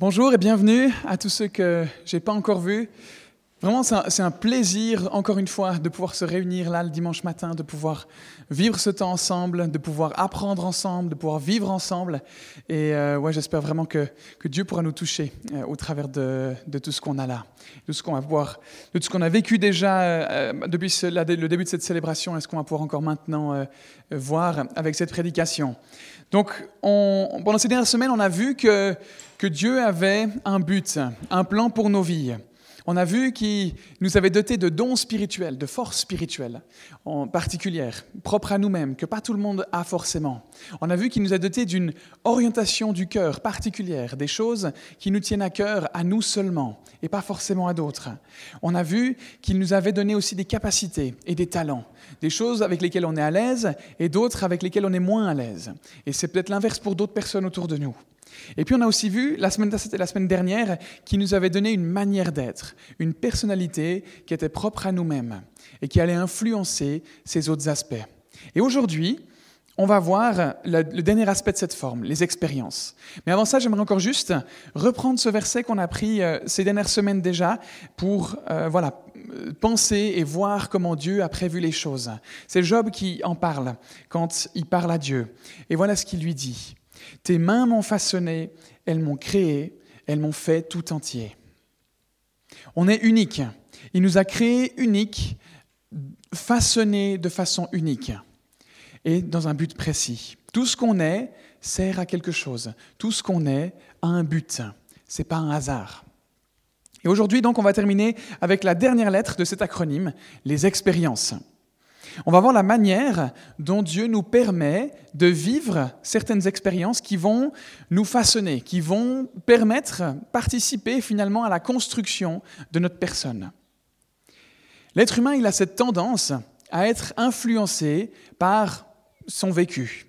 Bonjour et bienvenue à tous ceux que j'ai pas encore vus. Vraiment, c'est un, plaisir, encore une fois, de pouvoir se réunir là le dimanche matin, de pouvoir vivre ce temps ensemble, de pouvoir apprendre ensemble, de pouvoir vivre ensemble. Et euh, ouais, j'espère vraiment que, Dieu pourra nous toucher euh, au travers de, tout ce qu'on a là, de ce qu'on va voir, de tout ce qu'on a vécu déjà euh, depuis le début de cette célébration et ce qu'on va pouvoir encore maintenant voir avec cette prédication. Donc, on, pendant ces dernières semaines, on a vu que Dieu avait un but, un plan pour nos vies on a vu qu'il nous avait dotés de dons spirituels, de forces spirituelles en particulière, propres à nous-mêmes, que pas tout le monde a forcément. On a vu qu'il nous a dotés d'une orientation du cœur particulière, des choses qui nous tiennent à cœur à nous seulement et pas forcément à d'autres. On a vu qu'il nous avait donné aussi des capacités et des talents, des choses avec lesquelles on est à l'aise et d'autres avec lesquelles on est moins à l'aise. Et c'est peut-être l'inverse pour d'autres personnes autour de nous. Et puis on a aussi vu, la semaine, la semaine dernière, qui nous avait donné une manière d'être, une personnalité qui était propre à nous-mêmes et qui allait influencer ces autres aspects. Et aujourd'hui, on va voir le, dernier aspect de cette forme, les expériences. Mais avant ça, j'aimerais encore juste reprendre ce verset qu'on a pris euh, ces dernières semaines déjà pour euh, voilà, penser et voir comment Dieu a prévu les choses. C'est Job qui en parle quand il parle à Dieu. Et voilà ce qu'il lui dit. Tes mains m'ont façonné, elles m'ont créé, elles m'ont fait tout entier. On est unique. Il nous a créés uniques, façonnés de façon unique et dans un but précis. Tout ce qu'on est sert à quelque chose. Tout ce qu'on est a un but. Ce n'est pas un hasard. Et aujourd'hui, donc, on va terminer avec la dernière lettre de cet acronyme, les expériences. On va voir la manière dont Dieu nous permet de vivre certaines expériences qui vont nous façonner, qui vont permettre, participer finalement à la construction de notre personne. L'être humain, il a cette tendance à être influencé par son vécu.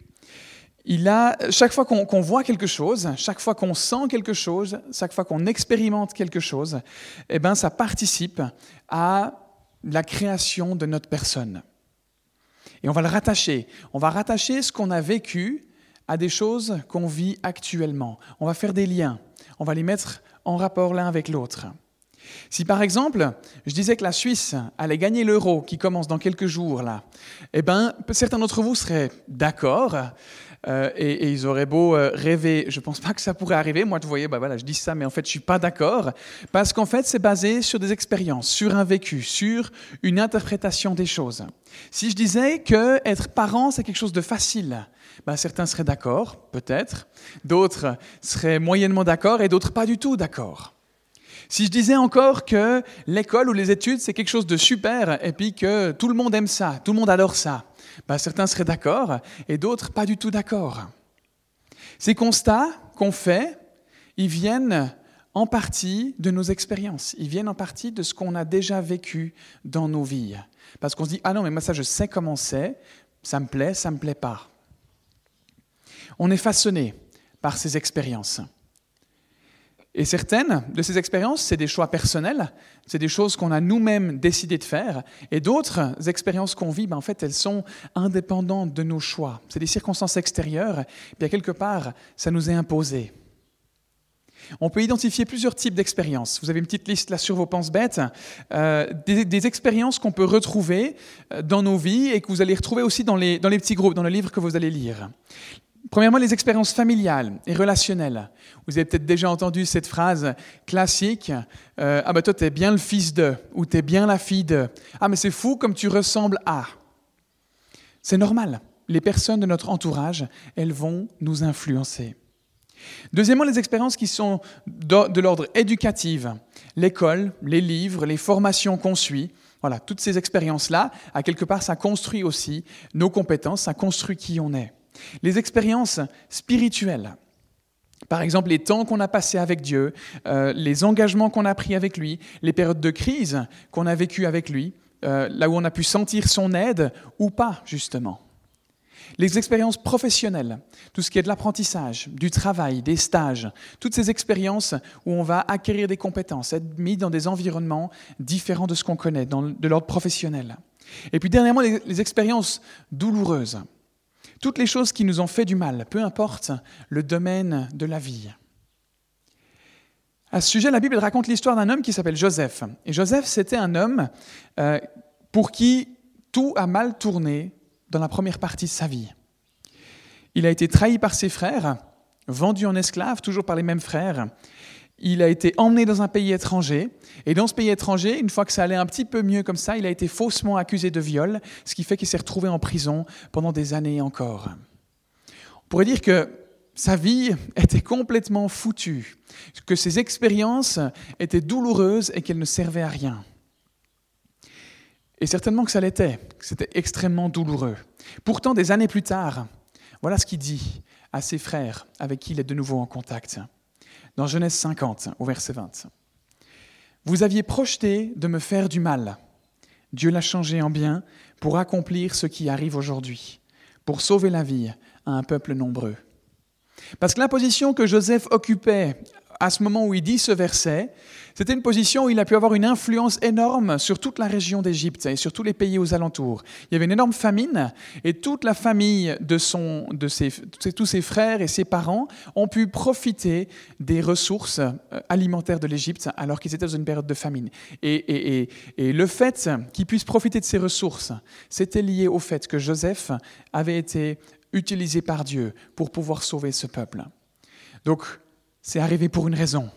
Il a, chaque fois qu'on voit quelque chose, chaque fois qu'on sent quelque chose, chaque fois qu'on expérimente quelque chose, eh ben, ça participe à la création de notre personne. Et on va le rattacher. On va rattacher ce qu'on a vécu à des choses qu'on vit actuellement. On va faire des liens. On va les mettre en rapport l'un avec l'autre. Si par exemple, je disais que la Suisse allait gagner l'euro qui commence dans quelques jours là, eh ben certains d'entre vous seraient d'accord euh, et, ils auraient beau euh, rêver, je ne pense pas que ça pourrait arriver. Moi, vous voyez, bah voilà, je dis ça, mais en fait, je suis pas d'accord parce qu'en fait, c'est basé sur des expériences, sur un vécu, sur une interprétation des choses. Si je disais que être parent, c'est quelque chose de facile, bah, certains seraient d'accord, peut-être, d'autres seraient moyennement d'accord et d'autres pas du tout d'accord. Si je disais encore que l'école ou les études, c'est quelque chose de super et puis que tout le monde aime ça, tout le monde adore ça, bah, certains seraient d'accord et d'autres pas du tout d'accord. Ces constats qu'on fait, ils viennent en partie de nos expériences, ils viennent en partie de ce qu'on a déjà vécu dans nos vies. Parce qu'on se dit, ah non, mais moi ça je sais comment c'est, ça me plaît, ça me plaît pas. On est façonné par ces expériences. Et certaines de ces expériences, c'est des choix personnels, c'est des choses qu'on a nous-mêmes décidé de faire. Et d'autres expériences qu'on vit, ben, en fait, elles sont indépendantes de nos choix. C'est des circonstances extérieures, bien quelque part, ça nous est imposé. On peut identifier plusieurs types d'expériences. Vous avez une petite liste là sur vos penses bêtes, euh, des, expériences qu'on peut retrouver euh, dans nos vies et que vous allez retrouver aussi dans les, dans les petits groupes, dans le livre que vous allez lire. Premièrement, les expériences familiales et relationnelles. Vous avez peut-être déjà entendu cette phrase classique euh, Ah, ben toi, t'es bien le fils de, ou t'es bien la fille de. Ah, mais c'est fou comme tu ressembles à. C'est normal. Les personnes de notre entourage, elles vont nous influencer. Deuxièmement, les expériences qui sont de l'ordre éducatif. L'école, les livres, les formations qu'on suit. Voilà, toutes ces expériences-là, à quelque part, ça construit aussi nos compétences, ça construit qui on est. Les expériences spirituelles, par exemple les temps qu'on a passés avec Dieu, euh, les engagements qu'on a pris avec lui, les périodes de crise qu'on a vécues avec lui, euh, là où on a pu sentir son aide ou pas, justement. Les expériences professionnelles, tout ce qui est de l'apprentissage, du travail, des stages, toutes ces expériences où on va acquérir des compétences, être mis dans des environnements différents de ce qu'on connaît, de l'ordre professionnel. Et puis dernièrement, les expériences douloureuses Toutes les choses qui nous ont fait du mal, peu importe le domaine de la vie. À ce sujet, la Bible raconte l'histoire d'un homme qui s'appelle Joseph. Et Joseph, c'était un homme euh, pour qui tout a mal tourné dans la première partie de sa vie. Il a été trahi par ses frères, vendu en esclave, toujours par les mêmes frères. Il a été emmené dans un pays étranger. Et dans ce pays étranger, une fois que ça allait un petit peu mieux comme ça, il a été faussement accusé de viol, ce qui fait qu'il s'est retrouvé en prison pendant des années encore. On pourrait dire que sa vie était complètement foutue, que ses expériences étaient douloureuses et qu'elles ne servaient à rien. Et certainement que ça l'était, que c'était extrêmement douloureux. Pourtant, des années plus tard, voilà ce qu'il dit à ses frères avec qui il est de nouveau en contact. Dans Genèse 50, au verset 20. Vous aviez projeté de me faire du mal. Dieu l'a changé en bien pour accomplir ce qui arrive aujourd'hui, pour sauver la vie à un peuple nombreux. Parce que la position que Joseph occupait à ce moment où il dit ce verset, c'était une position où il a pu avoir une influence énorme sur toute la région d'Égypte et sur tous les pays aux alentours. Il y avait une énorme famine et toute la famille de, son, de ses, tous ses frères et ses parents ont pu profiter des ressources euh, alimentaires de l'Égypte alors qu'ils étaient dans une période de famine. Et, et, le fait qu'ils puissent profiter de ces ressources, c'était lié au fait que Joseph avait été utilisé par Dieu pour pouvoir sauver ce peuple. Donc, c'est arrivé pour une raison.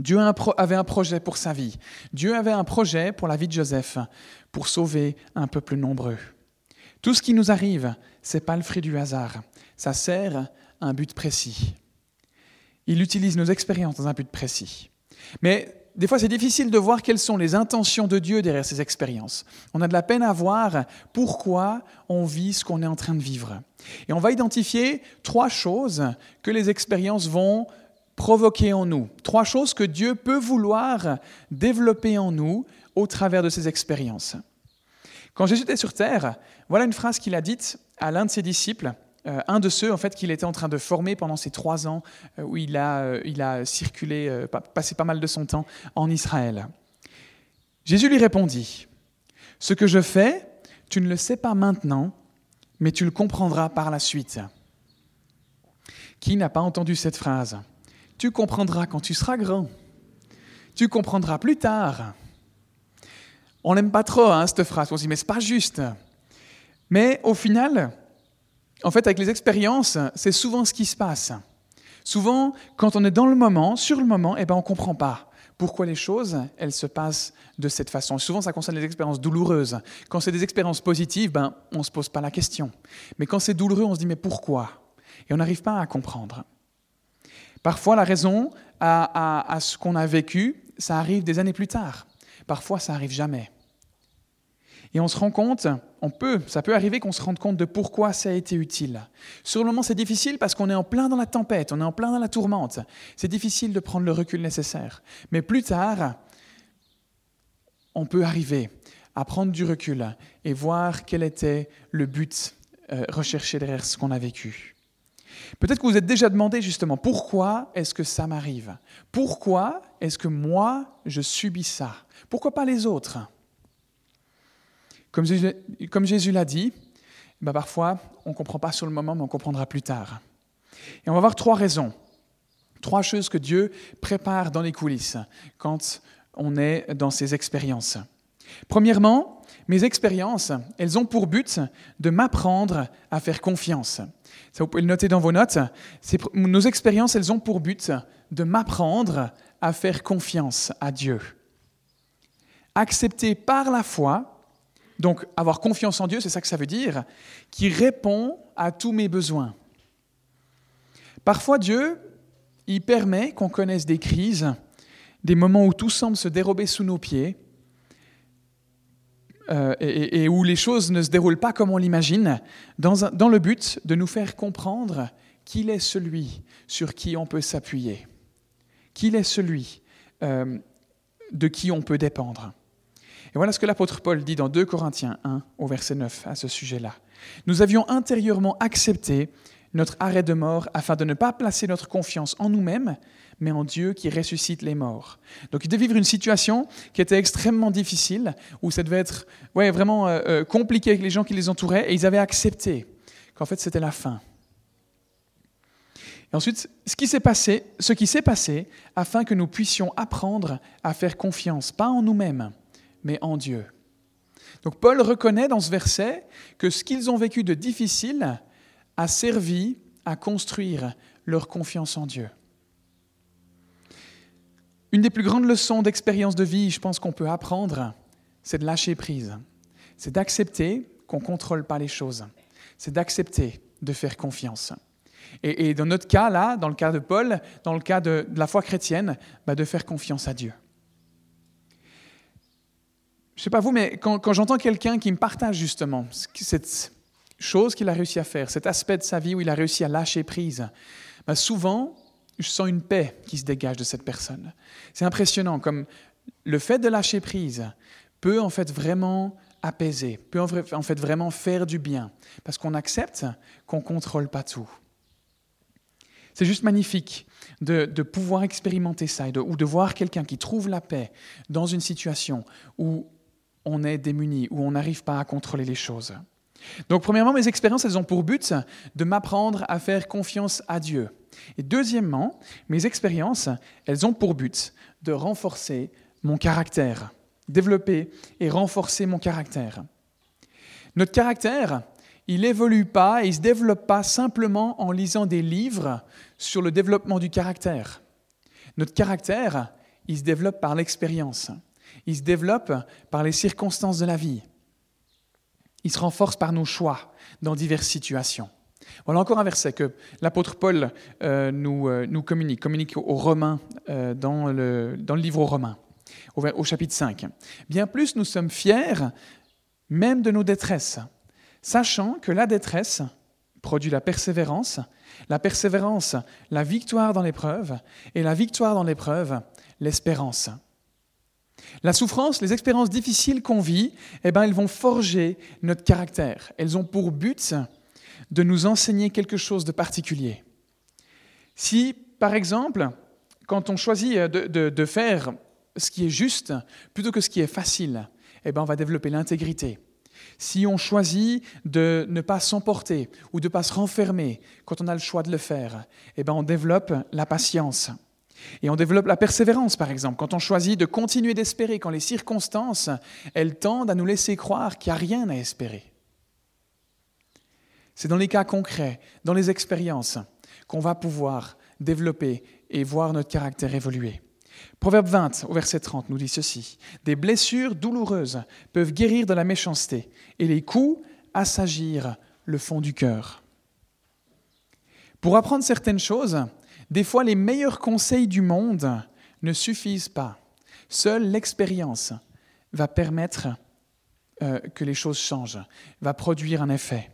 Dieu avait un projet pour sa vie. Dieu avait un projet pour la vie de Joseph, pour sauver un peuple nombreux. Tout ce qui nous arrive, ce n'est pas le fruit du hasard. Ça sert à un but précis. Il utilise nos expériences dans un but précis. Mais des fois, c'est difficile de voir quelles sont les intentions de Dieu derrière ces expériences. On a de la peine à voir pourquoi on vit ce qu'on est en train de vivre. Et on va identifier trois choses que les expériences vont provoquer en nous. Trois choses que Dieu peut vouloir développer en nous au travers de ces expériences. Quand Jésus était sur terre, voilà une phrase qu'il a dite à l'un de ses disciples euh, un de ceux en fait qu'il était en train de former pendant ces trois ans euh, où il a, euh, il a circulé, passé pas mal de son temps en Israël. Jésus lui répondit, Ce que je fais, tu ne le sais pas maintenant, mais tu le comprendras par la suite. Qui n'a pas entendu cette phrase? Tu comprendras quand tu seras grand. Tu comprendras plus tard. On n'aime pas trop hein, cette phrase. On se dit, mais c'est pas juste. Mais au final, en fait, avec les expériences, c'est souvent ce qui se passe. Souvent, quand on est dans le moment, sur le moment, eh ben, on ne comprend pas pourquoi les choses, elles se passent de cette façon. Souvent, ça concerne les expériences douloureuses. Quand c'est des expériences positives, ben, on ne se pose pas la question. Mais quand c'est douloureux, on se dit mais pourquoi? Et on n'arrive pas à comprendre. Parfois, la raison à, ce qu'on a vécu, ça arrive des années plus tard. Parfois, ça arrive jamais. Et on se rend compte, on peut, ça peut arriver qu'on se rende compte de pourquoi ça a été utile. Sur le moment, c'est difficile parce qu'on est en plein dans la tempête, on est en plein dans la tourmente. C'est difficile de prendre le recul nécessaire. Mais plus tard, on peut arriver à prendre du recul et voir quel était le but euh, recherché derrière ce qu'on a vécu. Peut-être que vous êtes déjà demandé justement pourquoi est-ce que ça m'arrive? Pourquoi est-ce que moi je subis ça? Pourquoi pas les autres? Comme Jésus, l'a dit, bah, parfois on ne comprend pas sur le moment, mais on comprendra plus tard. Et on va voir trois raisons, trois choses que Dieu prépare dans les coulisses quand on est dans ces expériences. Premièrement, mes expériences, elles ont pour but de m'apprendre à faire confiance. Ça, vous pouvez le noter dans vos notes. Nos expériences, elles ont pour but de m'apprendre à faire confiance à Dieu. Accepter par la foi donc avoir confiance en Dieu, c'est ça que ça veut dire, qui répond à tous mes besoins. Parfois Dieu, il permet qu'on connaisse des crises, des moments où tout semble se dérober sous nos pieds, euh, et, où les choses ne se déroulent pas comme on l'imagine, dans, le but de nous faire comprendre qu'il est celui sur qui on peut s'appuyer, qu'il est celui euh, de qui on peut dépendre. Et voilà ce que l'apôtre Paul dit dans 2 Corinthiens 1 au verset 9 à ce sujet-là. Nous avions intérieurement accepté notre arrêt de mort afin de ne pas placer notre confiance en nous-mêmes, mais en Dieu qui ressuscite les morts. Donc ils devaient vivre une situation qui était extrêmement difficile, où ça devait être ouais, vraiment euh, euh, compliqué avec les gens qui les entouraient, et ils avaient accepté qu'en fait c'était la fin. Et ensuite, ce qui s'est passé, ce qui s'est passé afin que nous puissions apprendre à faire confiance, pas en nous-mêmes, mais en Dieu. Donc Paul reconnaît dans ce verset que ce qu'ils ont vécu de difficile a servi à construire leur confiance en Dieu. Une des plus grandes leçons d'expérience de vie, je pense qu'on peut apprendre, c'est de lâcher prise. C'est d'accepter qu'on ne contrôle pas les choses. C'est d'accepter de faire confiance. Et, dans notre cas, là, dans le cas de Paul, dans le cas de, la foi chrétienne, bah, de faire confiance à Dieu. Je ne sais pas vous, mais quand, j'entends quelqu'un qui me partage justement cette chose qu'il a réussi à faire, cet aspect de sa vie où il a réussi à lâcher prise, bah souvent, je sens une paix qui se dégage de cette personne. C'est impressionnant, comme le fait de lâcher prise peut en fait vraiment apaiser, peut en fait vraiment faire du bien, parce qu'on accepte qu'on ne contrôle pas tout. C'est juste magnifique de, pouvoir expérimenter ça ou de voir quelqu'un qui trouve la paix dans une situation où on est démuni, où on n'arrive pas à contrôler les choses. Donc, premièrement, mes expériences, elles ont pour but de m'apprendre à faire confiance à Dieu. Et deuxièmement, mes expériences, elles ont pour but de renforcer mon caractère, développer et renforcer mon caractère. Notre caractère, il évolue pas et il se développe pas simplement en lisant des livres sur le développement du caractère. Notre caractère, il se développe par l'expérience. Il se développe par les circonstances de la vie. Il se renforce par nos choix dans diverses situations. Voilà encore un verset que l'apôtre Paul euh, nous, euh, nous, communique, communique aux Romains euh, dans, le, dans, le, livre aux Romains, au, au chapitre 5. Bien plus, nous sommes fiers même de nos détresses, sachant que la détresse produit la persévérance, la persévérance, la victoire dans l'épreuve, et la victoire dans l'épreuve, l'espérance. La souffrance, les expériences difficiles qu'on vit, eh ben, elles vont forger notre caractère. Elles ont pour but de nous enseigner quelque chose de particulier. Si, par exemple, quand on choisit de, faire ce qui est juste plutôt que ce qui est facile, eh ben, on va développer l'intégrité. Si on choisit de ne pas s'emporter ou de ne pas se renfermer quand on a le choix de le faire, eh ben, on développe la patience. Et on développe la persévérance, par exemple, quand on choisit de continuer d'espérer, quand les circonstances, elles tendent à nous laisser croire qu'il n'y a rien à espérer. C'est dans les cas concrets, dans les expériences, qu'on va pouvoir développer et voir notre caractère évoluer. Proverbe 20, au verset 30, nous dit ceci. Des blessures douloureuses peuvent guérir de la méchanceté, et les coups assagir le fond du cœur. Pour apprendre certaines choses, des fois, les meilleurs conseils du monde ne suffisent pas. Seule l'expérience va permettre euh, que les choses changent, va produire un effet.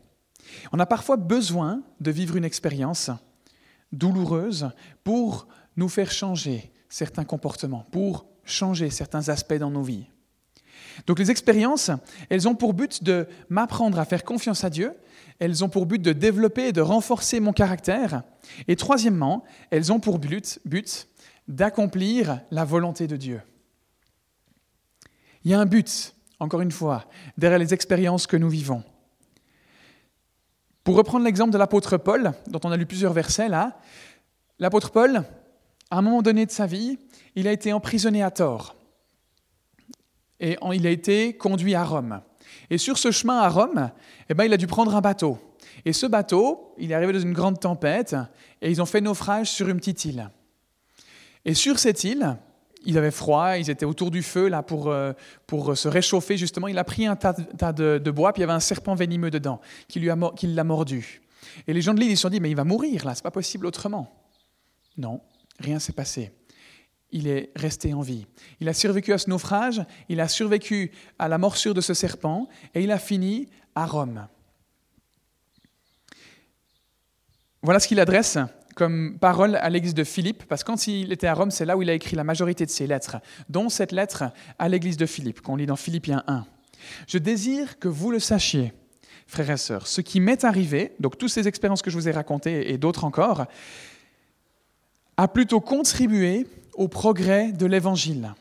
On a parfois besoin de vivre une expérience douloureuse pour nous faire changer certains comportements, pour changer certains aspects dans nos vies. Donc les expériences, elles ont pour but de m'apprendre à faire confiance à Dieu, elles ont pour but de développer et de renforcer mon caractère. Et troisièmement, elles ont pour but, d'accomplir la volonté de Dieu. Il y a un but, encore une fois, derrière les expériences que nous vivons. Pour reprendre l'exemple de l'apôtre Paul, dont on a lu plusieurs versets là, l'apôtre Paul, à un moment donné de sa vie, il a été emprisonné à tort. Et il a été conduit à Rome. Et sur ce chemin à Rome, eh ben, il a dû prendre un bateau. Et ce bateau, il est arrivé dans une grande tempête, et ils ont fait naufrage sur une petite île. Et sur cette île, ils avaient froid, ils étaient autour du feu là pour, euh, pour se réchauffer justement. Il a pris un tas, de, bois, puis il y avait un serpent venimeux dedans qui l'a qui mordu. Et les gens de l'île, ils se sont dit, mais il va mourir là, c'est pas possible autrement. Non, rien s'est passé il est resté en vie. Il a survécu à ce naufrage, il a survécu à la morsure de ce serpent et il a fini à Rome. Voilà ce qu'il adresse comme parole à l'église de Philippe, parce que quand il était à Rome, c'est là où il a écrit la majorité de ses lettres, dont cette lettre à l'église de Philippe, qu'on lit dans Philippiens 1. Je désire que vous le sachiez, frères et sœurs, ce qui m'est arrivé, donc toutes ces expériences que je vous ai racontées et d'autres encore, a plutôt contribué au progrès de l'Évangile.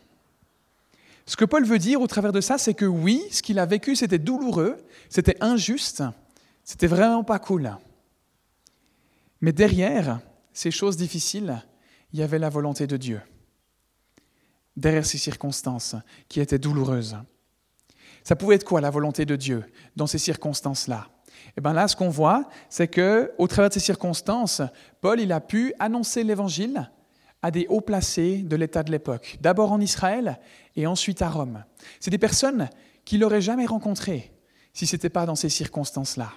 Ce que Paul veut dire au travers de ça, c'est que oui, ce qu'il a vécu, c'était douloureux, c'était injuste, C'était vraiment pas cool. Mais derrière ces choses difficiles, il y avait la volonté de Dieu. Derrière ces circonstances qui étaient douloureuses. Ça pouvait être quoi la volonté de Dieu dans ces circonstances-là? Et eh bien là, ce qu'on voit, c'est que au travers de ces circonstances, Paul il a pu annoncer l'évangile à des hauts placés de l'État de l'époque, d'abord en Israël et ensuite à Rome. C'est des personnes qu'il n'aurait jamais rencontrées si ce n'était pas dans ces circonstances-là.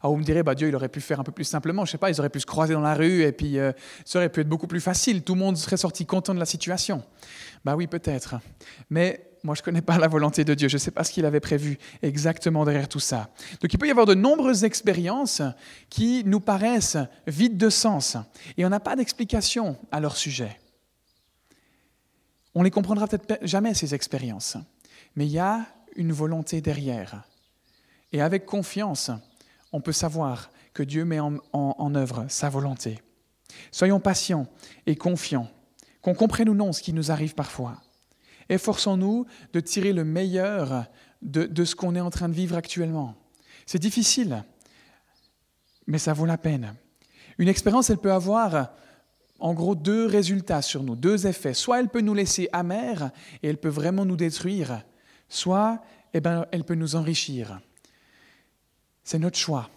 Alors vous me direz, bah, Dieu, il aurait pu faire un peu plus simplement, je sais pas, ils auraient pu se croiser dans la rue et puis euh, ça aurait pu être beaucoup plus facile, tout le monde serait sorti content de la situation. Bah oui, peut-être. Mais moi, je ne connais pas la volonté de Dieu, je ne sais pas ce qu'il avait prévu exactement derrière tout ça. Donc il peut y avoir de nombreuses expériences qui nous paraissent vides de sens et on n'a pas d'explication à leur sujet. On les comprendra peut-être jamais, ces expériences, mais il y a une volonté derrière. Et avec confiance, on peut savoir que Dieu met en, œuvre sa volonté. Soyons patients et confiants, qu'on comprenne ou non ce qui nous arrive parfois. Efforçons-nous de tirer le meilleur de, ce qu'on est en train de vivre actuellement. C'est difficile, mais ça vaut la peine. Une expérience, elle peut avoir en gros deux résultats sur nous, deux effets. Soit elle peut nous laisser amers et elle peut vraiment nous détruire, soit eh ben, elle peut nous enrichir. C'est notre choix.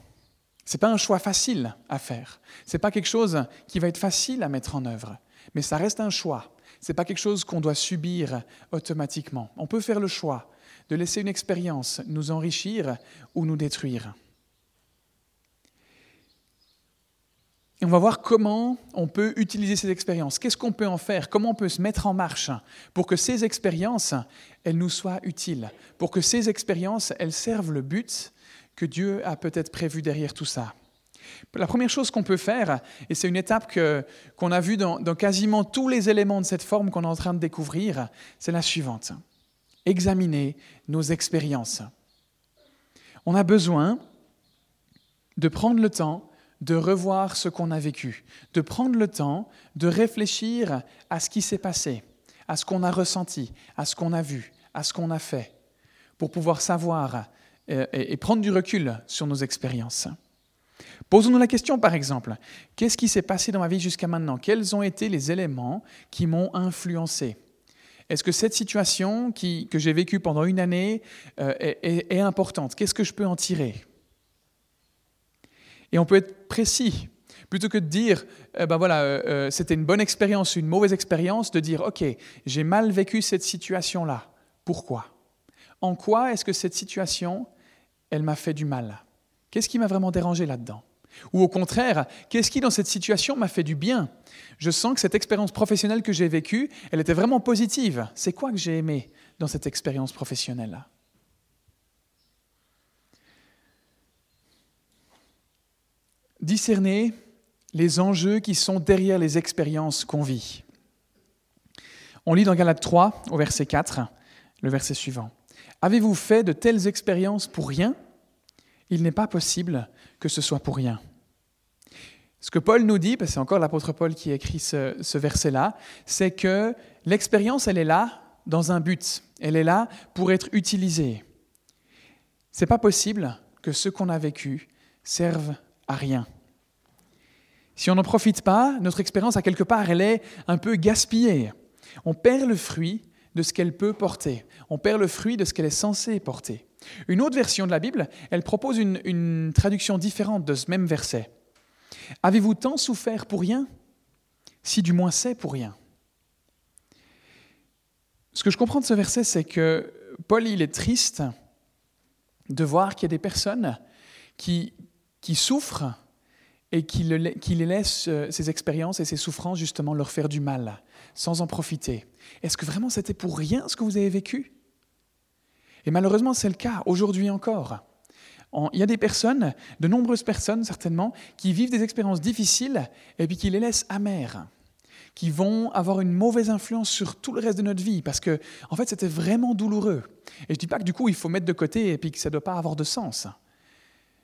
Ce n'est pas un choix facile à faire. Ce n'est pas quelque chose qui va être facile à mettre en œuvre. Mais ça reste un choix. Ce n'est pas quelque chose qu'on doit subir automatiquement. On peut faire le choix de laisser une expérience nous enrichir ou nous détruire. Et on va voir comment on peut utiliser ces expériences. Qu'est-ce qu'on peut en faire? Comment on peut se mettre en marche pour que ces expériences, elles nous soient utiles? Pour que ces expériences, elles servent le but que Dieu a peut-être prévu derrière tout ça. La première chose qu'on peut faire, et c'est une étape qu'on a vue dans, dans quasiment tous les éléments de cette forme qu'on est en train de découvrir, c'est la suivante. Examiner nos expériences. On a besoin de prendre le temps de revoir ce qu'on a vécu, de prendre le temps de réfléchir à ce qui s'est passé, à ce qu'on a ressenti, à ce qu'on a vu, à ce qu'on a fait, pour pouvoir savoir euh, et, prendre du recul sur nos expériences. Posons-nous la question, par exemple, qu'est-ce qui s'est passé dans ma vie jusqu'à maintenant? Quels ont été les éléments qui m'ont influencé? Est-ce que cette situation que j'ai vécue pendant une année euh, est, importante? Qu'est-ce que je peux en tirer? Et on peut être précis. Plutôt que de dire, eh ben voilà, euh, c'était une bonne expérience, une mauvaise expérience, de dire, OK, j'ai mal vécu cette situation-là. Pourquoi? En quoi est-ce que cette situation elle m'a fait du mal? Qu'est-ce qui m'a vraiment dérangé là-dedans? Ou au contraire, qu'est-ce qui dans cette situation m'a fait du bien? Je sens que cette expérience professionnelle que j'ai vécue, elle était vraiment positive. C'est quoi que j'ai aimé dans cette expérience professionnelle Discerner les enjeux qui sont derrière les expériences qu'on vit. On lit dans Galates 3, au verset 4, le verset suivant. Avez-vous fait de telles expériences pour rien? Il n'est pas possible que ce soit pour rien. Ce que Paul nous dit, c'est encore l'apôtre Paul qui écrit ce, verset-là, c'est que l'expérience, elle est là dans un but. Elle est là pour être utilisée. C'est pas possible que ce qu'on a vécu serve à rien. Si on n'en profite pas, notre expérience, à quelque part, elle est un peu gaspillée. On perd le fruit de ce qu'elle peut porter. On perd le fruit de ce qu'elle est censée porter. Une autre version de la Bible, elle propose une, traduction différente de ce même verset. Avez-vous tant souffert pour rien Si du moins c'est pour rien? Ce que je comprends de ce verset, c'est que Paul, il est triste de voir qu'il y a des personnes qui, qui souffrent et qui, les laissent, euh, ces expériences et ces souffrances, justement, leur faire du mal, sans en profiter. Est-ce que vraiment c'était pour rien ce que vous avez vécu? Et malheureusement, c'est le cas aujourd'hui encore. Il y a des personnes, de nombreuses personnes certainement, qui vivent des expériences difficiles et puis qui les laissent amères, qui vont avoir une mauvaise influence sur tout le reste de notre vie parce que, en fait, c'était vraiment douloureux. Et je ne dis pas que du coup, il faut mettre de côté et puis que ça ne doit pas avoir de sens.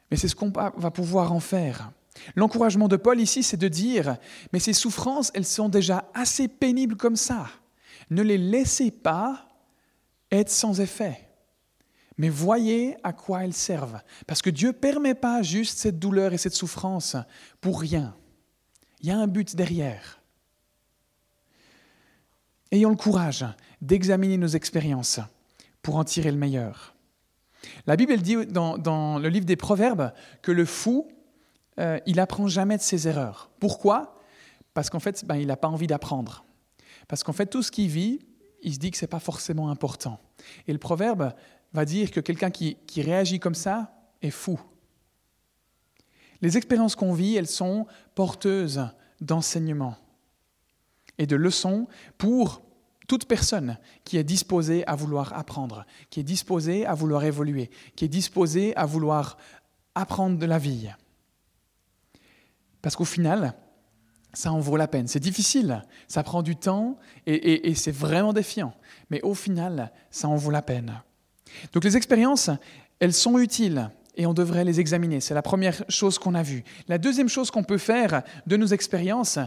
Mais c'est ce qu'on va pouvoir en faire. L'encouragement de Paul ici, c'est de dire, mais ces souffrances, elles sont déjà assez pénibles comme ça. Ne les laissez pas être sans effet. Mais voyez à quoi elles servent. Parce que Dieu ne permet pas juste cette douleur et cette souffrance pour rien. Il y a un but derrière. Ayons le courage d'examiner nos expériences pour en tirer le meilleur. La Bible dit dans, le livre des Proverbes que le fou, euh, il apprend jamais de ses erreurs. Pourquoi? Parce qu'en fait, ben, il n'a pas envie d'apprendre. Parce qu'en fait, tout ce qu'il vit, il se dit que ce n'est pas forcément important. Et le proverbe va dire que quelqu'un qui, réagit comme ça est fou. Les expériences qu'on vit, elles sont porteuses d'enseignements et de leçons pour toute personne qui est disposée à vouloir apprendre, qui est disposée à vouloir évoluer, qui est disposée à vouloir apprendre de la vie. Parce qu'au final, ça en vaut la peine. C'est difficile, ça prend du temps et, c'est vraiment défiant. Mais au final, ça en vaut la peine. Donc les expériences, elles sont utiles et on devrait les examiner. C'est la première chose qu'on a vue. La deuxième chose qu'on peut faire de nos expériences,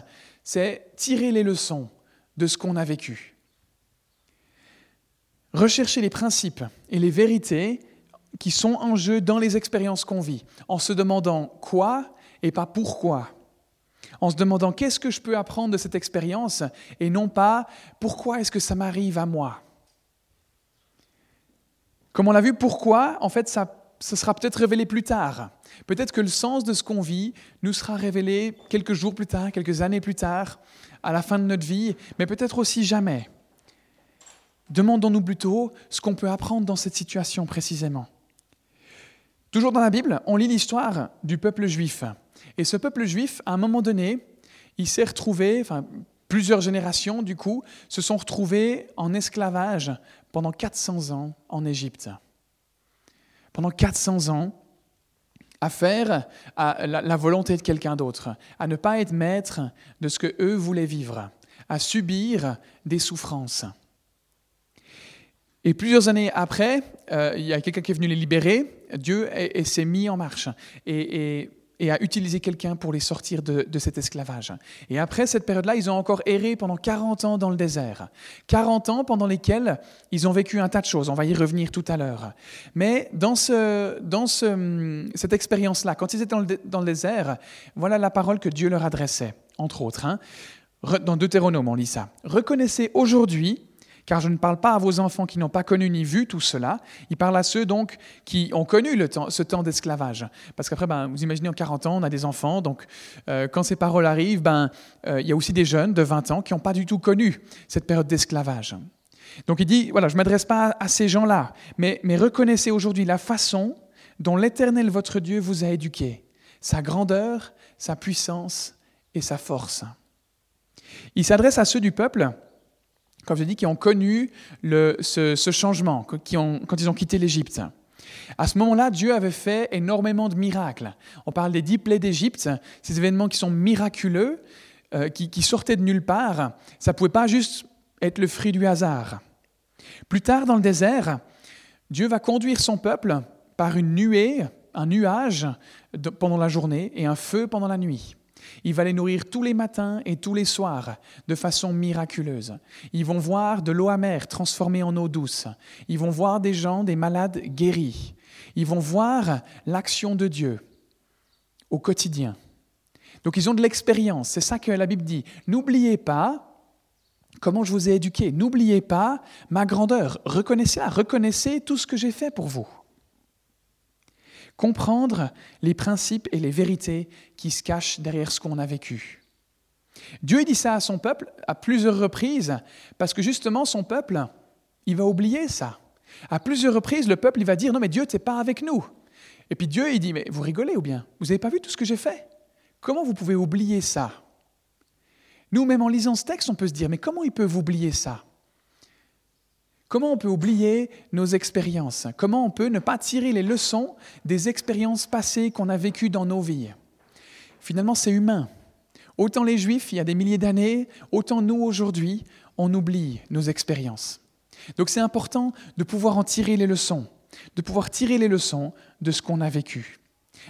c'est tirer les leçons de ce qu'on a vécu. Rechercher les principes et les vérités qui sont en jeu dans les expériences qu'on vit, en se demandant quoi et pas pourquoi en se demandant qu'est-ce que je peux apprendre de cette expérience et non pas pourquoi est-ce que ça m'arrive à moi. Comme on l'a vu, pourquoi, en fait, ça, sera peut-être révélé plus tard. Peut-être que le sens de ce qu'on vit nous sera révélé quelques jours plus tard, quelques années plus tard, à la fin de notre vie, mais peut-être aussi jamais. Demandons-nous plutôt ce qu'on peut apprendre dans cette situation précisément. Toujours dans la Bible, on lit l'histoire du peuple juif. Et ce peuple juif, à un moment donné, il s'est retrouvé, enfin plusieurs générations du coup, se sont retrouvés en esclavage pendant 400 ans en Égypte. Pendant 400 ans, à faire à la, volonté de quelqu'un d'autre, à ne pas être maître de ce que eux voulaient vivre, à subir des souffrances. Et plusieurs années après, euh, il y a quelqu'un qui est venu les libérer, Dieu s'est mis en marche. et et à utiliser quelqu'un pour les sortir de, cet esclavage. Et après cette période-là, ils ont encore erré pendant 40 ans dans le désert. 40 ans pendant lesquels ils ont vécu un tas de choses. On va y revenir tout à l'heure. Mais dans, ce, dans ce, cette expérience-là, quand ils étaient dans le, désert, voilà la parole que Dieu leur adressait, entre autres. Hein. Dans Deutéronome, on lit ça. Reconnaissez aujourd'hui car je ne parle pas à vos enfants qui n'ont pas connu ni vu tout cela, il parle à ceux donc qui ont connu ce temps d'esclavage. Parce qu'après, ben, vous imaginez, en 40 ans, on a des enfants, donc euh, quand ces paroles arrivent, ben, euh, il y a aussi des jeunes de 20 ans qui n'ont pas du tout connu cette période d'esclavage. Donc il dit, voilà, je ne m'adresse pas à ces gens-là, mais, mais reconnaissez aujourd'hui la façon dont l'Éternel, votre Dieu, vous a éduqué, sa grandeur, sa puissance et sa force. Il s'adresse à ceux du peuple comme je dis, qui ont connu ce, changement, qui ont, quand ils ont quitté l'Égypte. À ce moment-là, Dieu avait fait énormément de miracles. On parle des dix plaies d'Égypte, ces événements qui sont miraculeux, euh, qui, qui, sortaient de nulle part. Ça ne pouvait pas juste être le fruit du hasard. Plus tard, dans le désert, Dieu va conduire son peuple par une nuée, un nuage pendant la journée et un feu pendant la nuit. Il va les nourrir tous les matins et tous les soirs de façon miraculeuse. Ils vont voir de l'eau amère transformée en eau douce. Ils vont voir des gens, des malades guéris. Ils vont voir l'action de Dieu au quotidien. Donc ils ont de l'expérience, c'est ça que la Bible dit. N'oubliez pas comment je vous ai éduqué, n'oubliez pas ma grandeur, reconnaissez-la, reconnaissez tout ce que j'ai fait pour vous comprendre les principes et les vérités qui se cachent derrière ce qu'on a vécu. Dieu dit ça à son peuple à plusieurs reprises, parce que justement son peuple, il va oublier ça. À plusieurs reprises, le peuple il va dire non mais Dieu t'es pas avec nous. Et puis Dieu il dit mais vous rigolez ou bien? Vous n'avez pas vu tout ce que j'ai fait? Comment vous pouvez oublier ça? Nous même en lisant ce texte, on peut se dire mais comment ils peuvent oublier ça? Comment on peut oublier nos expériences? Comment on peut ne pas tirer les leçons des expériences passées qu'on a vécues dans nos vies? Finalement, c'est humain. Autant les Juifs, il y a des milliers d'années, autant nous, aujourd'hui, on oublie nos expériences. Donc c'est important de pouvoir en tirer les leçons, de pouvoir tirer les leçons de ce qu'on a vécu.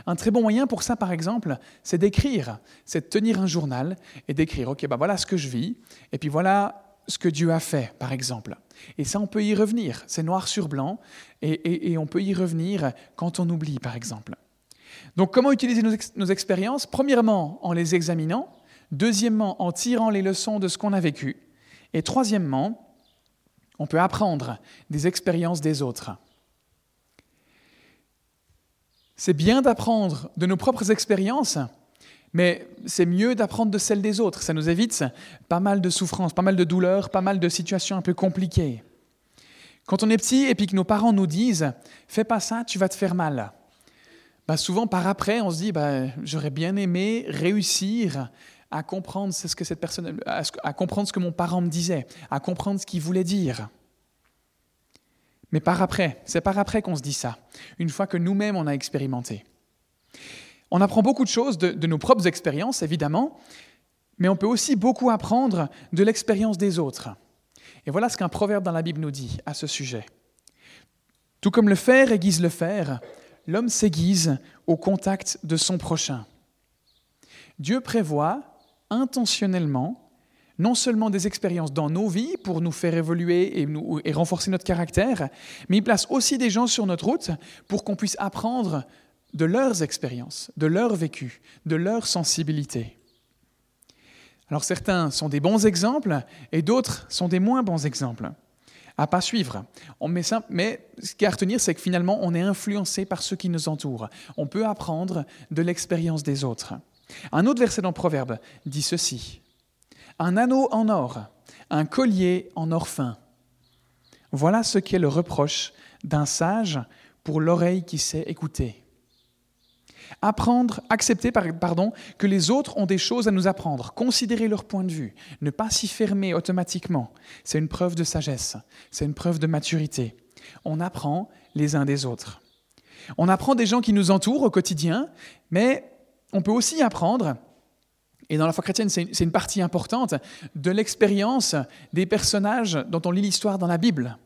Un très bon moyen pour ça, par exemple, c'est d'écrire, c'est de tenir un journal et d'écrire, OK, ben voilà ce que je vis, et puis voilà ce que Dieu a fait, par exemple. Et ça, on peut y revenir. C'est noir sur blanc, et, on peut y revenir quand on oublie, par exemple. Donc, comment utiliser nos, expériences? Premièrement, en les examinant. Deuxièmement, en tirant les leçons de ce qu'on a vécu. Et troisièmement, on peut apprendre des expériences des autres. C'est bien d'apprendre de nos propres expériences, mais c'est mieux d'apprendre de celles des autres. Ça nous évite pas mal de souffrances, pas mal de douleurs, pas mal de situations un peu compliquées. Quand on est petit et puis que nos parents nous disent Fais pas ça, tu vas te faire mal. Bah souvent, par après, on se dit bah, J'aurais bien aimé réussir à comprendre ce que cette personne, à comprendre ce que mon parent me disait, à comprendre ce qu'il voulait dire. Mais par après, c'est par après qu'on se dit ça, une fois que nous-mêmes on a expérimenté. On apprend beaucoup de choses de, nos propres expériences, évidemment, mais on peut aussi beaucoup apprendre de l'expérience des autres. Et voilà ce qu'un proverbe dans la Bible nous dit à ce sujet. Tout comme le fer aiguise le fer, l'homme s'aiguise au contact de son prochain. Dieu prévoit intentionnellement non seulement des expériences dans nos vies pour nous faire évoluer et, renforcer notre caractère, mais il place aussi des gens sur notre route pour qu'on puisse apprendre de leurs expériences, de leur vécu, de leur sensibilité. Alors certains sont des bons exemples et d'autres sont des moins bons exemples à pas suivre. mais, mais ce qui est à retenir, c'est que finalement, on est influencé par ceux qui nous entourent. On peut apprendre de l'expérience des autres. Un autre verset dans Proverbe dit ceci un anneau en or, un collier en or fin. Voilà ce qu'est le reproche d'un sage pour l'oreille qui sait écouter. Apprendre, accepter pardon, que les autres ont des choses à nous apprendre, considérer leur point de vue, ne pas s'y fermer automatiquement, c'est une preuve de sagesse, c'est une preuve de maturité. On apprend les uns des autres. On apprend des gens qui nous entourent au quotidien, mais on peut aussi apprendre et dans la foi chrétienne, c'est une partie importante de l'expérience des personnages dont on lit l'histoire dans la Bible.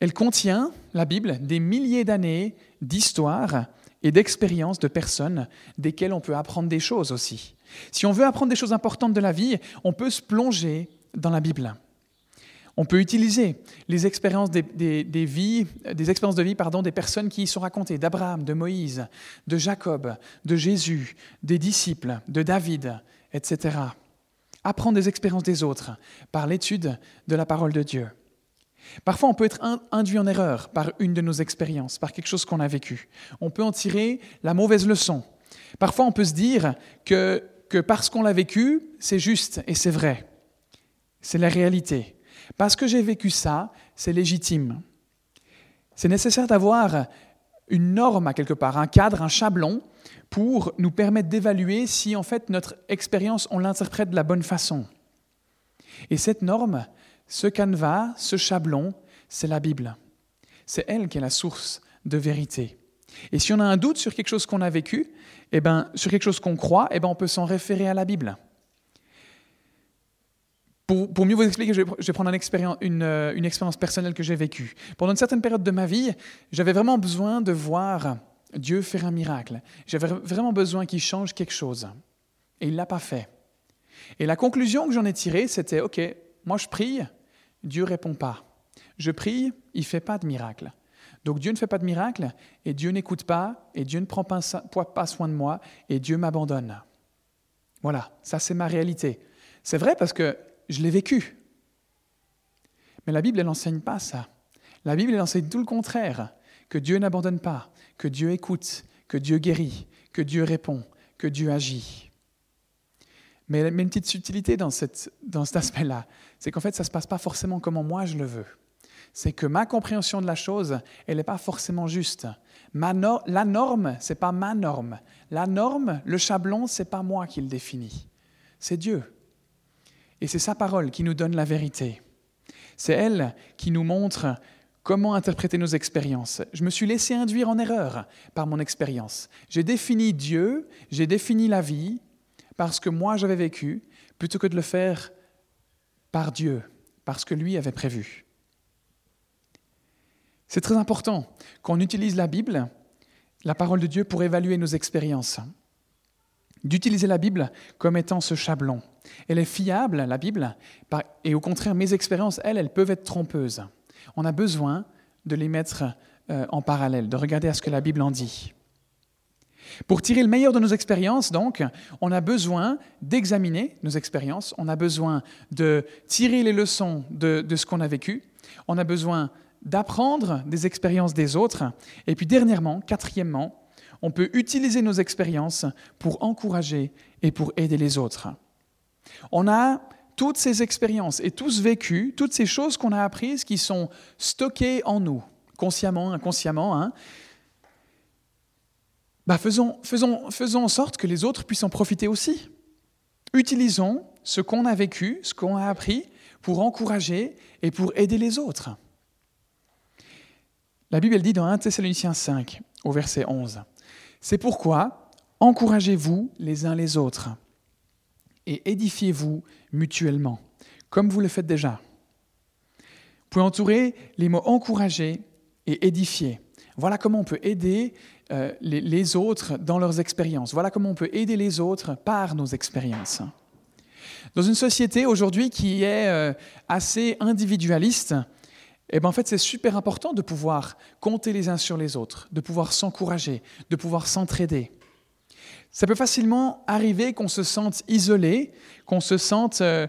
Elle contient, la Bible, des milliers d'années d'histoire et d'expériences de personnes desquelles on peut apprendre des choses aussi. Si on veut apprendre des choses importantes de la vie, on peut se plonger dans la Bible. On peut utiliser les expériences des, vies, des expériences de vie pardon, des personnes qui y sont racontées, d'Abraham, de Moïse, de Jacob, de Jésus, des disciples, de David, etc. Apprendre des expériences des autres par l'étude de la parole de Dieu. Parfois, on peut être induit en erreur par une de nos expériences, par quelque chose qu'on a vécu. On peut en tirer la mauvaise leçon. Parfois, on peut se dire que, parce qu'on l'a vécu, c'est juste et c'est vrai. C'est la réalité. Parce que j'ai vécu ça, c'est légitime. C'est nécessaire d'avoir une norme à quelque part, un cadre, un chablon, pour nous permettre d'évaluer si en fait notre expérience, on l'interprète de la bonne façon. Et cette norme, ce canevas, ce chablon, c'est la Bible. C'est elle qui est la source de vérité. Et si on a un doute sur quelque chose qu'on a vécu, eh ben, sur quelque chose qu'on croit, eh ben, on peut s'en référer à la Bible. Pour, mieux vous expliquer, je vais, prendre une, euh, une, expérience personnelle que j'ai vécue. Pendant une certaine période de ma vie, j'avais vraiment besoin de voir Dieu faire un miracle. J'avais vraiment besoin qu'il change quelque chose. Et il ne l'a pas fait. Et la conclusion que j'en ai tirée, c'était, OK, moi je prie, Dieu répond pas. Je prie, il fait pas de miracle. Donc Dieu ne fait pas de miracle, et Dieu n'écoute pas, et Dieu ne prend pas, pas soin de moi, et Dieu m'abandonne. Voilà, ça c'est ma réalité. C'est vrai parce que je l'ai vécu. Mais la Bible, elle n'enseigne pas ça. La Bible, elle enseigne tout le contraire, que Dieu n'abandonne pas, que Dieu écoute, que Dieu guérit, que Dieu répond, que Dieu agit. Mais, une petite subtilité dans, cette, dans cet aspect-là, c'est qu'en fait, ça ne se passe pas forcément comme moi je le veux. C'est que ma compréhension de la chose, elle n'est pas forcément juste. La norme, ce n'est pas ma norme. La norme, le chablon, ce n'est pas moi qui le définit. C'est Dieu. Et c'est sa parole qui nous donne la vérité. C'est elle qui nous montre comment interpréter nos expériences. Je me suis laissé induire en erreur par mon expérience. J'ai défini Dieu, j'ai défini la vie parce que moi j'avais vécu, plutôt que de le faire par Dieu, parce que lui avait prévu. C'est très important qu'on utilise la Bible, la parole de Dieu, pour évaluer nos expériences. D'utiliser la Bible comme étant ce chablon. Elle est fiable, la Bible, et au contraire, mes expériences, elles, elles peuvent être trompeuses. On a besoin de les mettre euh, en parallèle, de regarder à ce que la Bible en dit. Pour tirer le meilleur de nos expériences, donc, on a besoin d'examiner nos expériences, on a besoin de tirer les leçons de, ce qu'on a vécu, on a besoin d'apprendre des expériences des autres, et puis dernièrement, quatrièmement, on peut utiliser nos expériences pour encourager et pour aider les autres. On a toutes ces expériences et tous vécu, toutes ces choses qu'on a apprises qui sont stockées en nous, consciemment, inconsciemment. Hein. Bah, faisons, en sorte que les autres puissent en profiter aussi. Utilisons ce qu'on a vécu, ce qu'on a appris, pour encourager et pour aider les autres. La Bible dit dans 1 Thessaloniciens 5, au verset 11, C'est pourquoi encouragez-vous les uns les autres et édifiez-vous mutuellement, comme vous le faites déjà. Vous pouvez entourer les mots encourager et édifier. Voilà comment on peut aider euh, les, autres dans leurs expériences. Voilà comment on peut aider les autres par nos expériences. Dans une société aujourd'hui qui est euh, assez individualiste, eh ben en fait, c'est super important de pouvoir compter les uns sur les autres, de pouvoir s'encourager, de pouvoir s'entraider. Ça peut facilement arriver qu'on se sente isolé, qu'on se sente euh,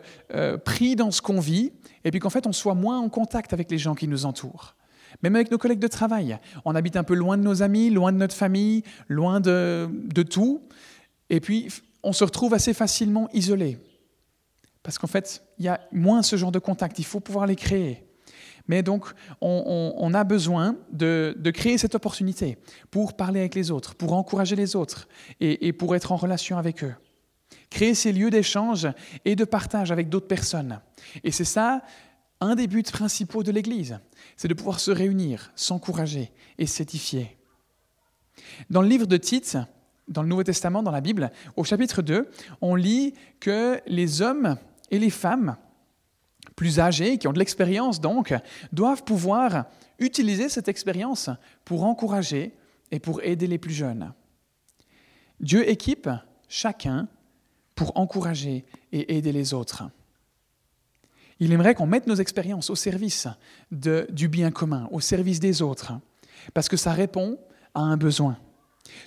pris dans ce qu'on vit, et puis qu'en fait on soit moins en contact avec les gens qui nous entourent. Même avec nos collègues de travail, on habite un peu loin de nos amis, loin de notre famille, loin de, de tout, et puis on se retrouve assez facilement isolé. Parce qu'en fait, il y a moins ce genre de contact, il faut pouvoir les créer. Mais donc, on, a besoin de, créer cette opportunité pour parler avec les autres, pour encourager les autres et, pour être en relation avec eux. Créer ces lieux d'échange et de partage avec d'autres personnes. Et c'est ça, un des buts principaux de l'Église, c'est de pouvoir se réunir, s'encourager et s'édifier. Dans le livre de Tite, dans le Nouveau Testament, dans la Bible, au chapitre 2, on lit que les hommes et les femmes plus âgés, qui ont de l'expérience donc, doivent pouvoir utiliser cette expérience pour encourager et pour aider les plus jeunes. Dieu équipe chacun pour encourager et aider les autres. Il aimerait qu'on mette nos expériences au service du bien commun, au service des autres, parce que ça répond à un besoin.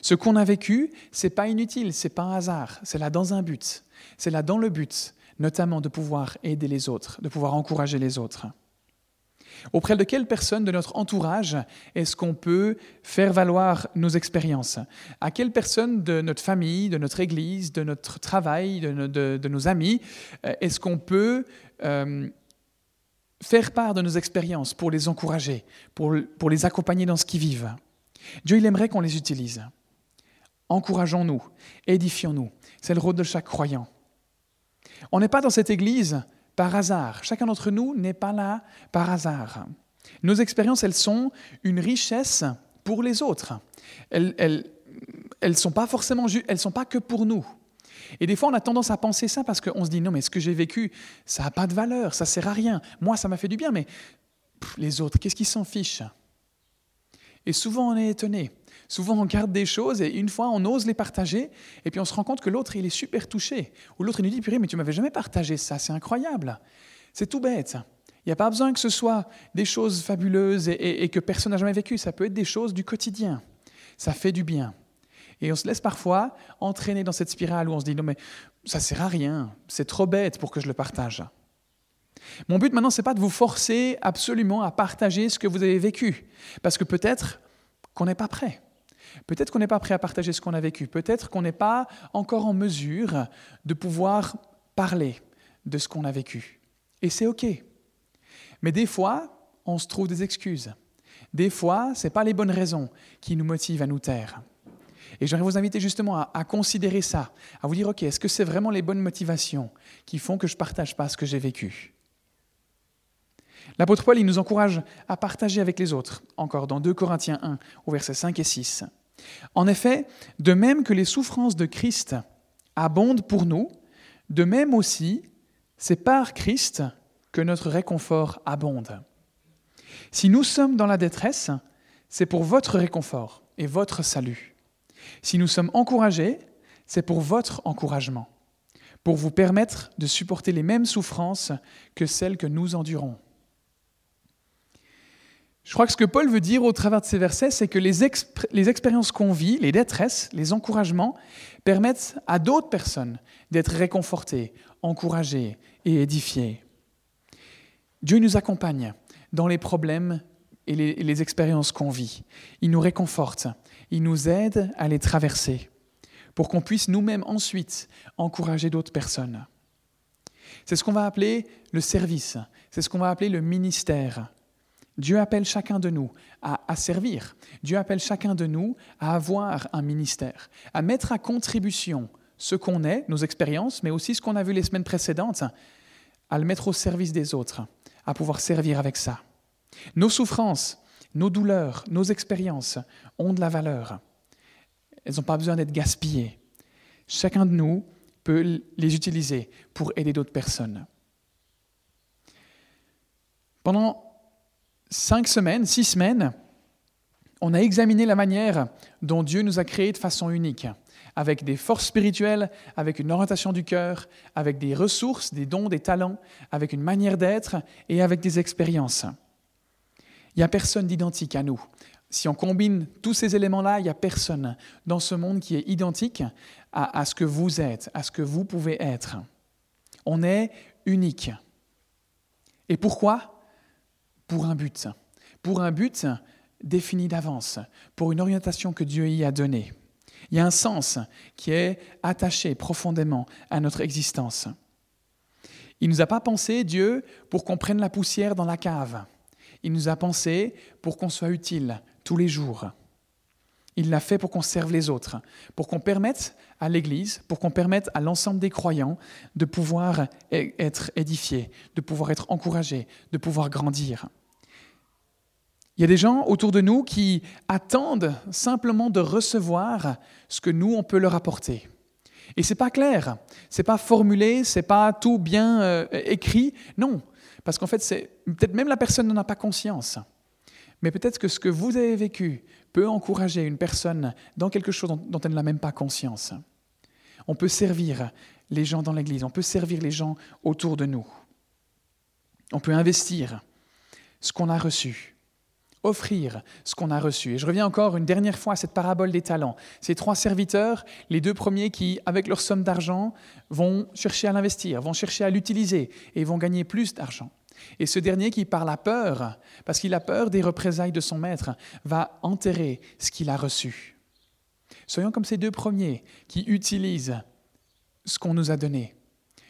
Ce qu'on a vécu, c'est pas inutile, c'est pas un hasard, c'est là dans un but, c'est là dans le but notamment de pouvoir aider les autres, de pouvoir encourager les autres. Auprès de quelle personne de notre entourage est-ce qu'on peut faire valoir nos expériences? À quelle personne de notre famille, de notre église, de notre travail, de, nos amis, euh, est-ce qu'on peut euh, faire part de nos expériences pour les encourager, pour, pour les accompagner dans ce qu'ils vivent? Dieu, il aimerait qu'on les utilise. Encourageons-nous, édifions-nous. C'est le rôle de chaque croyant. On n'est pas dans cette Église par hasard. Chacun d'entre nous n'est pas là par hasard. Nos expériences, elles sont une richesse pour les autres. Elles, elles, sont pas forcément, elles sont pas que pour nous. Et des fois, on a tendance à penser ça parce qu'on se dit non, mais ce que j'ai vécu, ça n'a pas de valeur, ça sert à rien. Moi, ça m'a fait du bien, mais les autres, qu'est-ce qu'ils s'en fichent? Et souvent, on est étonné. Souvent, on garde des choses et une fois, on ose les partager et puis on se rend compte que l'autre, il est super touché. Ou l'autre, il nous dit, purée, mais tu m'avais jamais partagé ça, c'est incroyable. C'est tout bête. Il n'y a pas besoin que ce soit des choses fabuleuses et, que personne n'a jamais vécu. Ça peut être des choses du quotidien. Ça fait du bien. Et on se laisse parfois entraîner dans cette spirale où on se dit, non mais ça sert à rien, c'est trop bête pour que je le partage. Mon but maintenant, ce n'est pas de vous forcer absolument à partager ce que vous avez vécu, parce que peut-être qu'on n'est pas prêt. Peut-être qu'on n'est pas prêt à partager ce qu'on a vécu. Peut-être qu'on n'est pas encore en mesure de pouvoir parler de ce qu'on a vécu. Et c'est OK. Mais des fois, on se trouve des excuses. Des fois, ce n'est pas les bonnes raisons qui nous motivent à nous taire. Et j'aimerais vous inviter justement à, à, considérer ça, à vous dire, OK, est-ce que c'est vraiment les bonnes motivations qui font que je ne partage pas ce que j'ai vécu? L'apôtre Paul, il nous encourage à partager avec les autres, encore dans 2 Corinthiens 1, au verset 5 et 6. En effet, de même que les souffrances de Christ abondent pour nous, de même aussi, c'est par Christ que notre réconfort abonde. Si nous sommes dans la détresse, c'est pour votre réconfort et votre salut. Si nous sommes encouragés, c'est pour votre encouragement, pour vous permettre de supporter les mêmes souffrances que celles que nous endurons. Je crois que ce que Paul veut dire au travers de ces versets, c'est que les, expériences qu'on vit, les détresses, les encouragements, permettent à d'autres personnes d'être réconfortées, encouragées et édifiées. Dieu nous accompagne dans les problèmes et les expériences qu'on vit. Il nous réconforte, il nous aide à les traverser pour qu'on puisse nous-mêmes ensuite encourager d'autres personnes. C'est ce qu'on va appeler le service, c'est ce qu'on va appeler le ministère. Dieu appelle chacun de nous à, servir. Dieu appelle chacun de nous à avoir un ministère, à mettre à contribution ce qu'on est, nos expériences, mais aussi ce qu'on a vu les semaines précédentes, à le mettre au service des autres, à pouvoir servir avec ça. Nos souffrances, nos douleurs, nos expériences ont de la valeur. Elles n'ont pas besoin d'être gaspillées. Chacun de nous peut les utiliser pour aider d'autres personnes. Pendant cinq semaines, six semaines, on a examiné la manière dont Dieu nous a créés de façon unique, avec des forces spirituelles, avec une orientation du cœur, avec des ressources, des dons, des talents, avec une manière d'être et avec des expériences. Il n'y a personne d'identique à nous. Si on combine tous ces éléments-là, il n'y a personne dans ce monde qui est identique à, à ce que vous êtes, à ce que vous pouvez être. On est unique. Et pourquoi? Pour un but, pour un but défini d'avance, pour une orientation que Dieu y a donnée. Il y a un sens qui est attaché profondément à notre existence. Il ne nous a pas pensé, Dieu, pour qu'on prenne la poussière dans la cave. Il nous a pensé pour qu'on soit utile tous les jours. Il l'a fait pour qu'on serve les autres, pour qu'on permette à l'Église, pour qu'on permette à l'ensemble des croyants de pouvoir être édifiés, de pouvoir être encouragés, de pouvoir grandir. Il y a des gens autour de nous qui attendent simplement de recevoir ce que nous, on peut leur apporter. Et c'est pas clair, c'est pas formulé, c'est pas tout bien euh, écrit. Non, parce qu'en fait, peut-être même la personne n'en a pas conscience. Mais peut-être que ce que vous avez vécu peut encourager une personne dans quelque chose dont elle n'a même pas conscience. On peut servir les gens dans l'Église, on peut servir les gens autour de nous. On peut investir ce qu'on a reçu offrir ce qu'on a reçu. Et je reviens encore une dernière fois à cette parabole des talents. Ces trois serviteurs, les deux premiers qui, avec leur somme d'argent, vont chercher à l'investir, vont chercher à l'utiliser et vont gagner plus d'argent. Et ce dernier qui, par la peur, parce qu'il a peur des représailles de son maître, va enterrer ce qu'il a reçu. Soyons comme ces deux premiers qui utilisent ce qu'on nous a donné.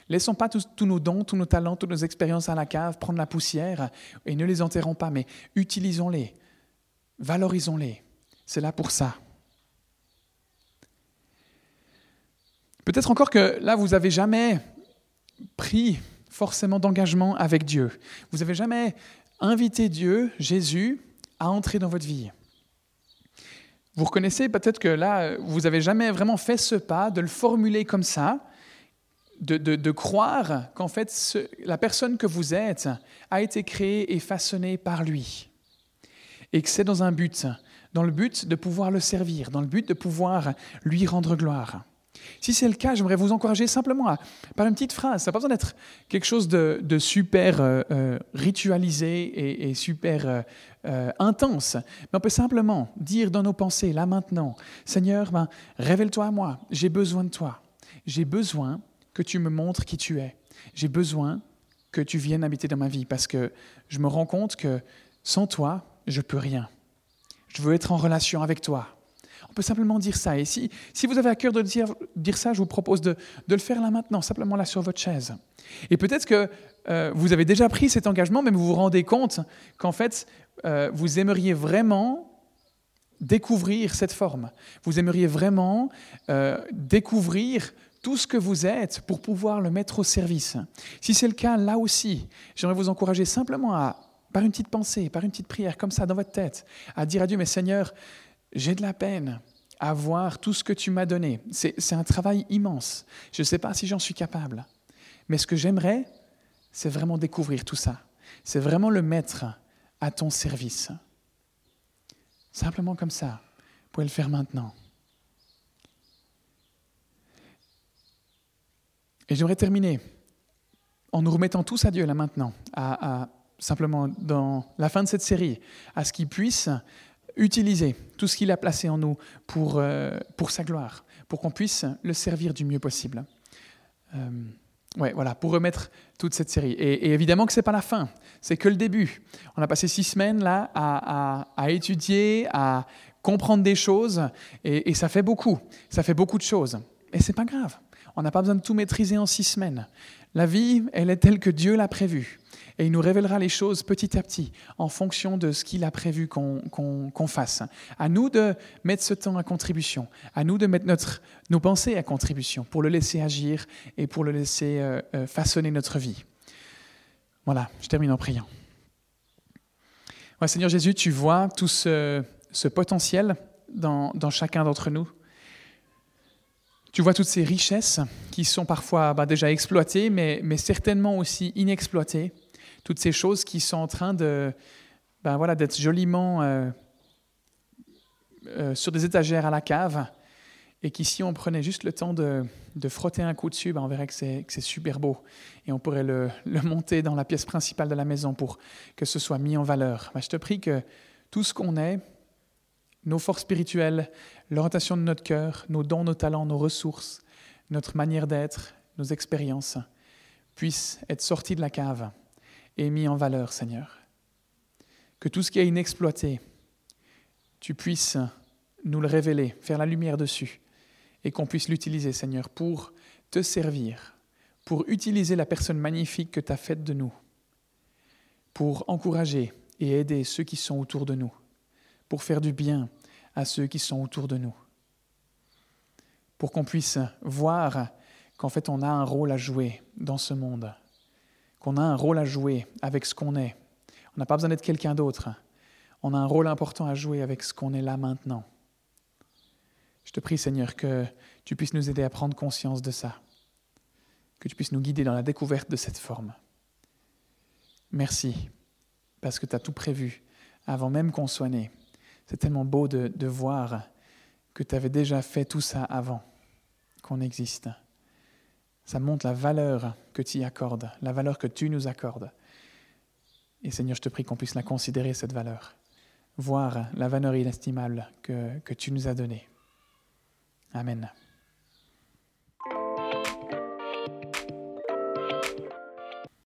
Laissons pas tous, nos dons, tous nos talents, toutes nos expériences à la cave prendre la poussière et ne les enterrons pas, mais utilisons-les, valorisons-les. C'est là pour ça. Peut-être encore que là, vous n'avez jamais pris forcément d'engagement avec Dieu. Vous n'avez jamais invité Dieu, Jésus, à entrer dans votre vie. Vous reconnaissez peut-être que là, vous n'avez jamais vraiment fait ce pas, de le formuler comme ça, de, croire qu'en fait, la personne que vous êtes a été créée et façonnée par lui. Et que c'est dans un but, dans le but de pouvoir le servir, dans le but de pouvoir lui rendre gloire. Si c'est le cas, j'aimerais vous encourager simplement à, par une petite phrase. Ça n'a pas besoin d'être quelque chose de, super euh, euh, ritualisé et, super euh, intense. Mais on peut simplement dire dans nos pensées, là maintenant, Seigneur, ben, révèle-toi à moi. J'ai besoin de toi. J'ai besoin que tu me montres qui tu es. J'ai besoin que tu viennes habiter dans ma vie parce que je me rends compte que sans toi, je peux rien. Je veux être en relation avec toi. On peut simplement dire ça. Et si, si vous avez à cœur de dire, dire ça, je vous propose de, de, le faire là maintenant, simplement là sur votre chaise. Et peut-être que euh, vous avez déjà pris cet engagement, mais vous vous rendez compte qu'en fait, euh, vous aimeriez vraiment découvrir cette forme. Vous aimeriez vraiment euh, découvrir tout ce que vous êtes pour pouvoir le mettre au service. Si c'est le cas, là aussi, j'aimerais vous encourager simplement à, par une petite pensée, par une petite prière comme ça dans votre tête, à dire à Dieu, mais Seigneur, j'ai de la peine à voir tout ce que tu m'as donné. C'est un travail immense. Je ne sais pas si j'en suis capable. Mais ce que j'aimerais, c'est vraiment découvrir tout ça. C'est vraiment le mettre à ton service. Simplement comme ça. Vous pouvez le faire maintenant. Et j'aimerais terminer en nous remettant tous à Dieu là maintenant, à, simplement dans la fin de cette série, à ce qu'il puisse utiliser tout ce qu'il a placé en nous pour, euh, pour sa gloire, pour qu'on puisse le servir du mieux possible. Euh, ouais, voilà, pour remettre toute cette série. Et, évidemment que ce n'est pas la fin, c'est que le début. On a passé six semaines là à, à, étudier, à comprendre des choses, et, ça fait beaucoup, ça fait beaucoup de choses. Et c'est pas grave. On n'a pas besoin de tout maîtriser en six semaines. La vie, elle est telle que Dieu l'a prévue. Et il nous révélera les choses petit à petit, en fonction de ce qu'il a prévu qu'on fasse. À nous de mettre ce temps à contribution, à nous de mettre notre, nos pensées à contribution, pour le laisser agir et pour le laisser euh, euh, façonner notre vie. Voilà, je termine en priant. Seigneur Jésus, tu vois tout ce, potentiel dans chacun d'entre nous. Tu vois toutes ces richesses qui sont parfois bah, déjà exploitées, mais, mais, certainement aussi inexploitées. Toutes ces choses qui sont en train de, ben voilà, d'être joliment euh, euh, sur des étagères à la cave, et qui, si on prenait juste le temps de, de frotter un coup dessus, ben on verrait que c'est, que c'est super beau. Et on pourrait le, le, monter dans la pièce principale de la maison pour que ce soit mis en valeur. Ben, je te prie que tout ce qu'on est, nos forces spirituelles, l'orientation de notre cœur, nos dons, nos talents, nos ressources, notre manière d'être, nos expériences, puissent être sortis de la cave et mis en valeur, Seigneur. Que tout ce qui est inexploité, tu puisses nous le révéler, faire la lumière dessus, et qu'on puisse l'utiliser, Seigneur, pour te servir, pour utiliser la personne magnifique que tu as faite de nous, pour encourager et aider ceux qui sont autour de nous pour faire du bien à ceux qui sont autour de nous. Pour qu'on puisse voir qu'en fait on a un rôle à jouer dans ce monde, qu'on a un rôle à jouer avec ce qu'on est. On n'a pas besoin d'être quelqu'un d'autre. On a un rôle important à jouer avec ce qu'on est là maintenant. Je te prie Seigneur que tu puisses nous aider à prendre conscience de ça, que tu puisses nous guider dans la découverte de cette forme. Merci, parce que tu as tout prévu avant même qu'on soit né. C'est tellement beau de, voir que tu avais déjà fait tout ça avant qu'on existe. Ça montre la valeur que tu y accordes, la valeur que tu nous accordes. Et Seigneur, je te prie qu'on puisse la considérer, cette valeur. Voir la valeur inestimable que, que tu nous as donnée. Amen.